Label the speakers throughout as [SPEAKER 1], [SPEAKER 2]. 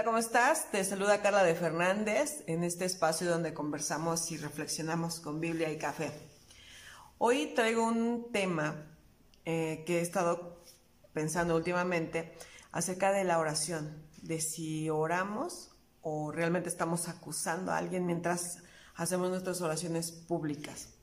[SPEAKER 1] Hola, ¿cómo estás? Te saluda Carla de Fernández en este espacio donde conversamos y reflexionamos con Biblia y café. Hoy traigo un tema eh, que he estado pensando últimamente acerca de la oración, de si oramos o realmente estamos acusando a alguien mientras hacemos nuestras oraciones públicas.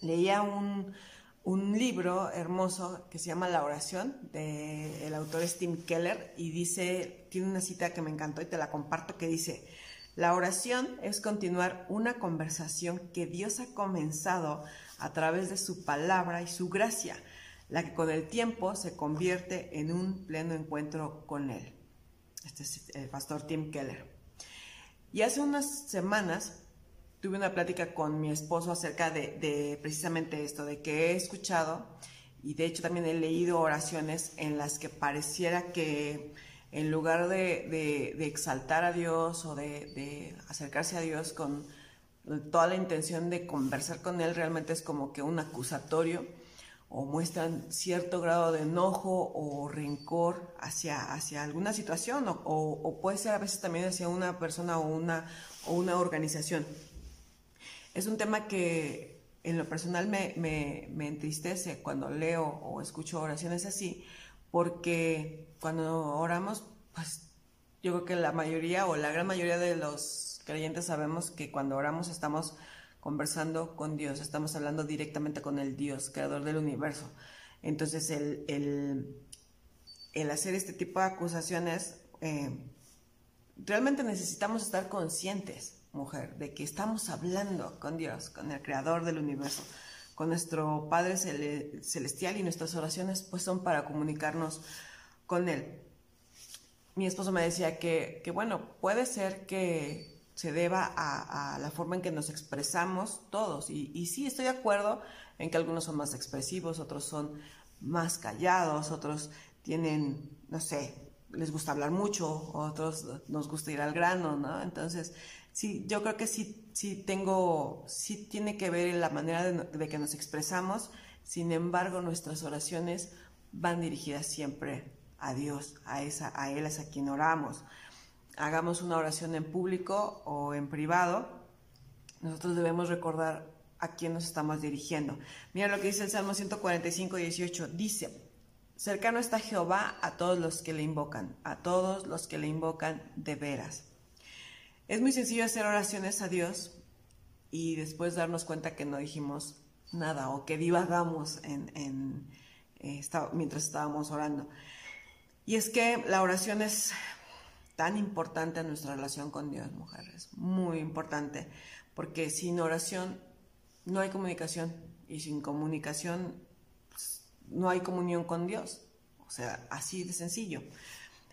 [SPEAKER 1] Leía un, un libro hermoso que se llama La oración, del autor es Tim Keller, y dice, tiene una cita que me encantó y te la comparto, que dice, la oración es continuar una conversación que Dios ha comenzado a través de su palabra y su gracia, la que con el tiempo se convierte en un pleno encuentro con Él. Este es el pastor Tim Keller. Y hace unas semanas tuve una plática con mi esposo acerca de, precisamente esto, de que he escuchado y de hecho también he leído oraciones en las que pareciera que en lugar de, exaltar a Dios o de, acercarse a Dios con toda la intención de conversar con Él, realmente es como que un acusatorio o muestran cierto grado de enojo o rencor hacia, hacia alguna situación o, o, puede ser a veces también hacia una persona o una, o una organización. Es un tema que en lo personal me, me, entristece cuando leo o escucho oraciones así, porque cuando oramos, pues yo creo que la mayoría o la gran mayoría de los creyentes sabemos que cuando oramos estamos conversando con Dios, estamos hablando directamente con el Dios, creador del universo. Entonces, el, el, el hacer este tipo de acusaciones, eh, realmente necesitamos estar conscientes mujer, de que estamos hablando con Dios, con el Creador del universo, con nuestro Padre Celestial y nuestras oraciones pues son para comunicarnos con Él. Mi esposo me decía que, bueno, puede ser que se deba a, la forma en que nos expresamos todos. Y, y sí, estoy de acuerdo en que algunos son más expresivos, otros son más callados, otros tienen, no sé, les gusta hablar mucho, otros nos gusta ir al grano, ¿no? Entonces, sí, yo creo que sí, sí tengo, sí tiene que ver en la manera de, que nos expresamos, sin embargo nuestras oraciones van dirigidas siempre a Dios, a, esa, a Él a quien oramos. Hagamos una oración en público o en privado, nosotros debemos recordar a quién nos estamos dirigiendo. Mira lo que dice el Salmo 145, 18. Dice, cercano está Jehová a todos los que le invocan, a todos los que le invocan de veras. Es muy sencillo hacer oraciones a Dios y después darnos cuenta que no dijimos nada o que divagamos en, eh, mientras estábamos orando. Y es que la oración es tan importante en nuestra relación con Dios, mujeres, muy importante, porque sin oración no hay comunicación y sin comunicación no hay comunión con Dios. O sea, así de sencillo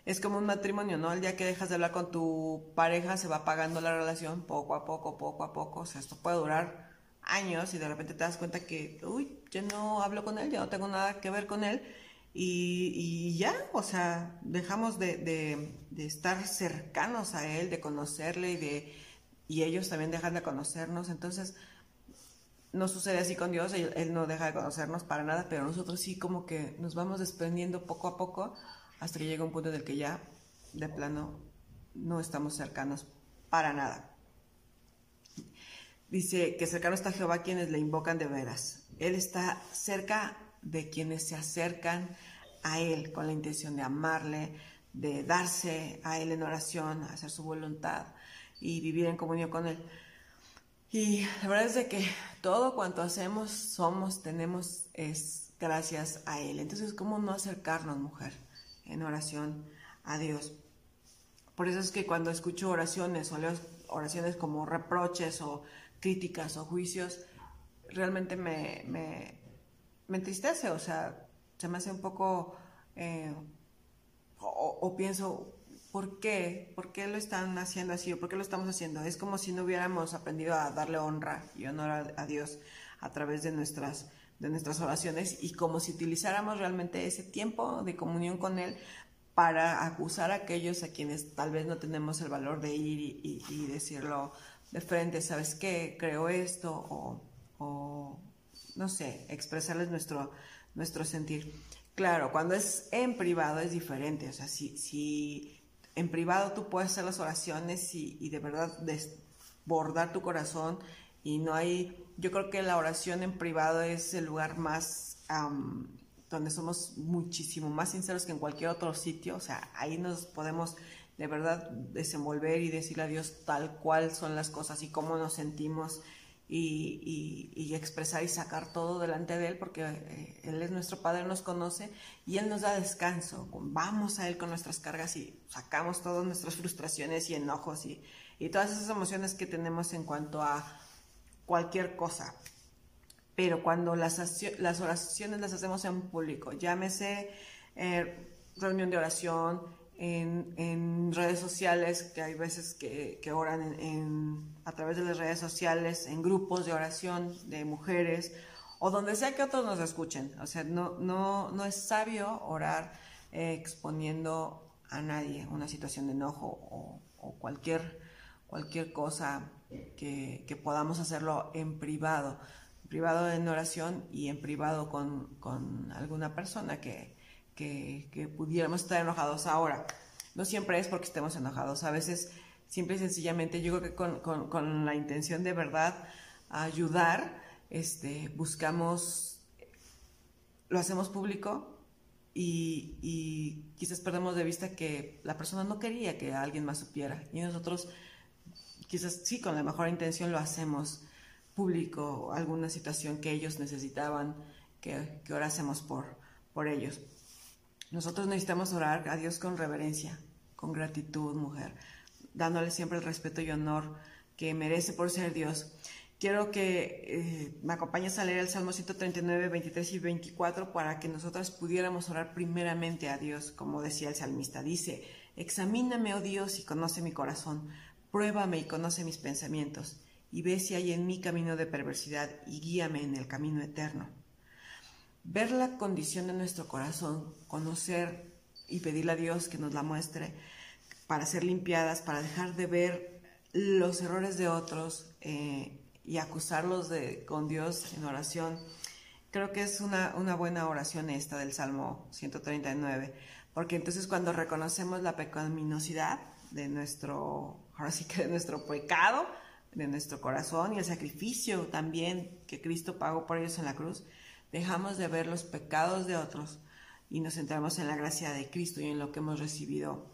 [SPEAKER 1] es como un matrimonio, ¿no? El día que dejas de hablar con tu pareja se va apagando la relación poco a poco, poco a poco. O sea, esto puede durar años y de repente te das cuenta que, uy, yo no hablo con él, ya no tengo nada que ver con él. Y, ya, o sea, dejamos de, estar cercanos a él, de conocerle y de y ellos también dejan de conocernos. Entonces, no sucede así con Dios, él, no deja de conocernos para nada, pero nosotros sí como que nos vamos desprendiendo poco a poco hasta que llega un punto en el que ya, de plano, no estamos cercanos para nada. Dice que cercano está Jehová quienes le invocan de veras. Él está cerca de quienes se acercan a Él con la intención de amarle, de darse a Él en oración, hacer su voluntad y vivir en comunión con Él. Y la verdad es de que todo cuanto hacemos, somos, tenemos, es gracias a Él. Entonces, ¿cómo no acercarnos, mujer? en oración a Dios. Por eso es que cuando escucho oraciones o leo oraciones como reproches o críticas o juicios, realmente me, me, entristece, o sea, se me hace un poco, eh, o, pienso, ¿por qué? ¿Por qué lo están haciendo así? ¿O por qué lo estamos haciendo? Es como si no hubiéramos aprendido a darle honra y honor a Dios a través de nuestras de nuestras oraciones y como si utilizáramos realmente ese tiempo de comunión con Él para acusar a aquellos a quienes tal vez no tenemos el valor de ir y, decirlo de frente, ¿sabes qué? Creo esto o, no sé, expresarles nuestro, nuestro sentir. Claro, cuando es en privado es diferente, o sea, si, si en privado tú puedes hacer las oraciones y, de verdad desbordar tu corazón y no hay, yo creo que la oración en privado es el lugar más donde somos muchísimo más sinceros que en cualquier otro sitio, o sea, ahí nos podemos de verdad desenvolver y decirle a Dios tal cual son las cosas y cómo nos sentimos y, expresar y sacar todo delante de Él, porque eh, Él es nuestro Padre, nos conoce y Él nos da descanso. Vamos a Él con nuestras cargas y sacamos todas nuestras frustraciones y enojos y, todas esas emociones que tenemos en cuanto a cualquier cosa. Pero cuando las, las oraciones las hacemos en público, llámese eh, reunión de oración, en, redes sociales, que hay veces que, oran en, a través de las redes sociales, en grupos de oración de mujeres, o donde sea que otros nos escuchen. O sea, no, no, no es sabio orar eh, exponiendo a nadie una situación de enojo o, cualquier, cualquier cosa que, que, podamos hacerlo en privado, privado en oración y en privado con, con alguna persona que, que, pudiéramos estar enojados ahora. No siempre es porque estemos enojados, a veces simple y sencillamente yo creo que con, la intención de verdad ayudar, este, buscamos, lo hacemos público y, y, quizás perdemos de vista que la persona no quería que alguien más supiera y nosotros quizás sí con la mejor intención lo hacemos público, alguna situación que ellos necesitaban que, que orásemos por, por ellos. Nosotros necesitamos orar a Dios con reverencia, con gratitud, mujer, dándole siempre el respeto y honor que merece por ser Dios. Quiero que eh, me acompañes a leer el Salmo 139, 23 y 24 para que nosotras pudiéramos orar primeramente a Dios, como decía el salmista. Dice, examíname, oh Dios, y conoce mi corazón, pruébame y conoce mis pensamientos, y ve si hay en mí camino de perversidad, y guíame en el camino eterno ver la condición de nuestro corazón, conocer y pedirle a Dios que nos la muestre para ser limpiadas, para dejar de ver los errores de otros eh, y acusarlos de, con Dios en oración. Creo que es una, buena oración esta del Salmo 139, porque entonces cuando reconocemos la pecaminosidad de nuestro, de nuestro pecado, de nuestro corazón y el sacrificio también que Cristo pagó por ellos en la cruz, dejamos de ver los pecados de otros y nos centramos en la gracia de Cristo y en lo que hemos recibido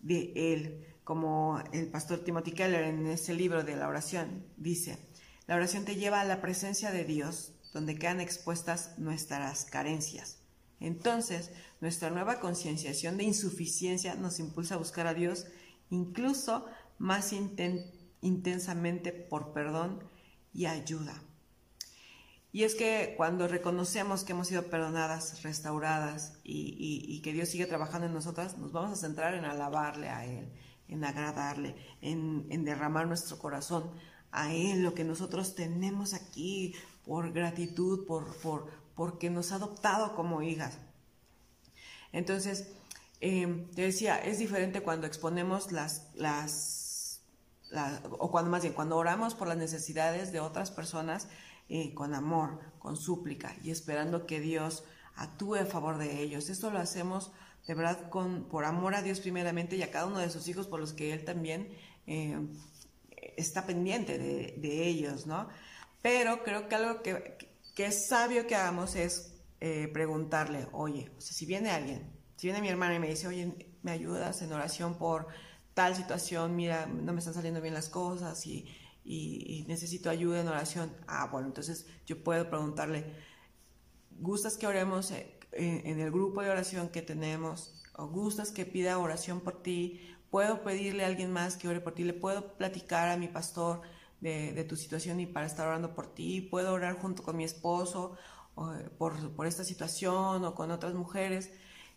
[SPEAKER 1] de Él. Como el pastor Timothy Keller en ese libro de la oración dice, la oración te lleva a la presencia de Dios, donde quedan expuestas nuestras carencias. Entonces, nuestra nueva concienciación de insuficiencia nos impulsa a buscar a Dios incluso más intensamente por perdón y ayuda. Y es que cuando reconocemos que hemos sido perdonadas, restauradas y, que Dios sigue trabajando en nosotras, nos vamos a centrar en alabarle a Él, en agradarle, en, derramar nuestro corazón a Él, lo que nosotros tenemos aquí por gratitud, por, por, porque nos ha adoptado como hijas. Entonces, eh, te decía, es diferente cuando exponemos las, las, o cuando más bien, cuando oramos por las necesidades de otras personas, eh, con amor, con súplica y esperando que Dios actúe a favor de ellos. Esto lo hacemos de verdad con, por amor a Dios primeramente y a cada uno de sus hijos por los que Él también eh, está pendiente de, ellos, ¿no? Pero creo que algo que, es sabio que hagamos es eh, preguntarle, oye, o sea, si viene alguien, si viene mi hermana y me dice, oye, me ayudas en oración por tal situación, mira, no me están saliendo bien las cosas y y, necesito ayuda en oración, ah, bueno, entonces yo puedo preguntarle, ¿gustas que oremos en, el grupo de oración que tenemos? ¿O gustas que pida oración por ti? ¿Puedo pedirle a alguien más que ore por ti? ¿Le puedo platicar a mi pastor de, tu situación y para estar orando por ti? ¿Puedo orar junto con mi esposo por, por esta situación o con otras mujeres?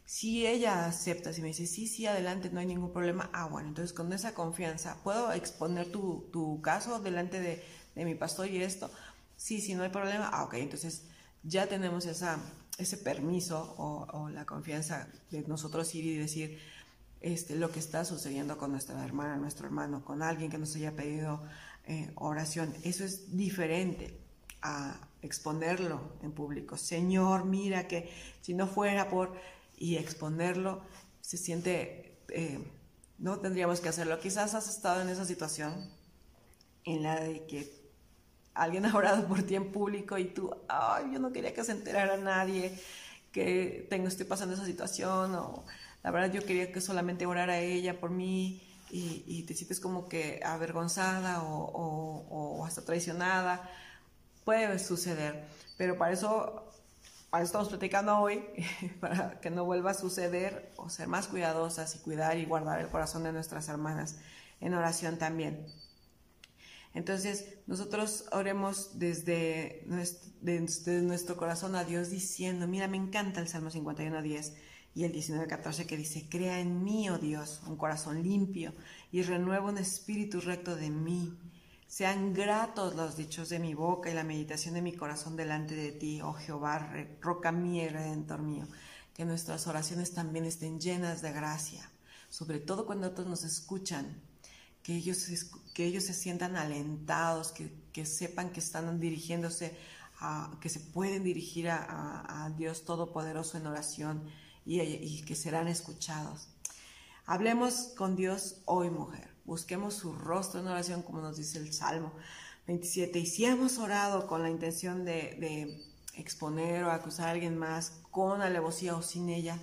[SPEAKER 1] Si ella acepta, si me dice, sí, sí, adelante, no hay ningún problema, ah, bueno, entonces con esa confianza, ¿puedo exponer tu, tu caso delante de, de, mi pastor y esto? Sí, sí, no hay problema, ah, ok, entonces ya tenemos esa, ese permiso o, o la confianza de nosotros ir y decir este, lo que está sucediendo con nuestra hermana, nuestro hermano, con alguien que nos haya pedido eh, oración. Eso es diferente a exponerlo en público. Señor, mira que si no fuera por y exponerlo se siente eh, no tendríamos que hacerlo. Quizás has estado en esa situación en la de que alguien ha orado por ti en público y tú, ay, yo no quería que se enterara nadie que tengo, estoy pasando esa situación, o la verdad yo quería que solamente orara ella por mí y, te sientes como que avergonzada o, o, hasta traicionada. Puede suceder, pero para eso estamos platicando hoy, para que no vuelva a suceder o ser más cuidadosas y cuidar y guardar el corazón de nuestras hermanas en oración también. Entonces, nosotros oremos desde nuestro, nuestro corazón a Dios diciendo, mira, me encanta el Salmo 51, 10 y el 19, 14 que dice, crea en mí, oh Dios, un corazón limpio y renueva un espíritu recto de mí. Sean gratos los dichos de mi boca y la meditación de mi corazón delante de ti, oh Jehová, roca mía y mío. Que nuestras oraciones también estén llenas de gracia, sobre todo cuando otros nos escuchan que ellos, que ellos se sientan alentados, que, sepan que están dirigiéndose, a, que se pueden dirigir a, Dios Todopoderoso en oración y, que serán escuchados. Hablemos con Dios hoy, mujer. Busquemos su rostro en oración, como nos dice el Salmo 27. Y si hemos orado con la intención de, exponer o acusar a alguien más con alevosía o sin ella,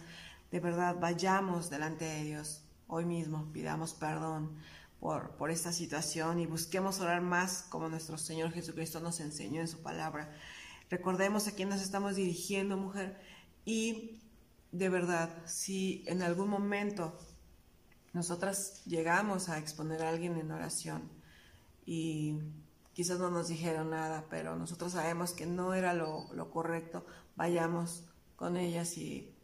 [SPEAKER 1] de verdad vayamos delante de Dios hoy mismo, pidamos perdón por, esta situación y busquemos orar más como nuestro Señor Jesucristo nos enseñó en su palabra. Recordemos a quién nos estamos dirigiendo, mujer, y de verdad, si en algún momento nosotras llegamos a exponer a alguien en oración y quizás no nos dijeron nada, pero nosotros sabemos que no era lo, correcto, vayamos con ellas y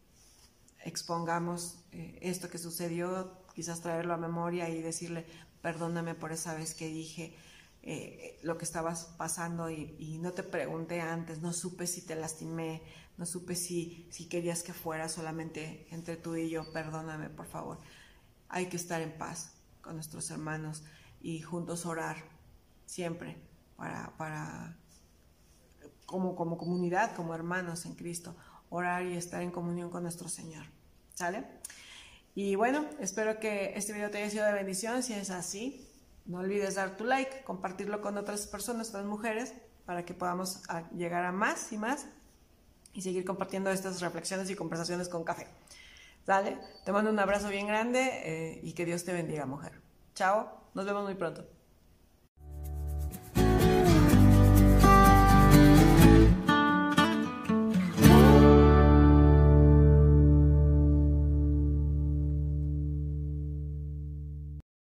[SPEAKER 1] expongamos eh, esto que sucedió, quizás traerlo a memoria y decirle, perdóname por esa vez que dije eh, lo que estabas pasando y, no te pregunté antes, no supe si te lastimé, no supe si, si querías que fuera solamente entre tú y yo, perdóname por favor. Hay que estar en paz con nuestros hermanos y juntos orar siempre para, para como, como comunidad, como hermanos en Cristo, orar y estar en comunión con nuestro Señor. ¿Sale? Y bueno, espero que este video te haya sido de bendición. Si es así, no olvides dar tu like, compartirlo con otras personas, otras mujeres, para que podamos llegar a más y más y seguir compartiendo estas reflexiones y conversaciones con café. ¿Sale? Te mando un abrazo bien grande eh, y que Dios te bendiga, mujer. Chao, nos vemos muy pronto.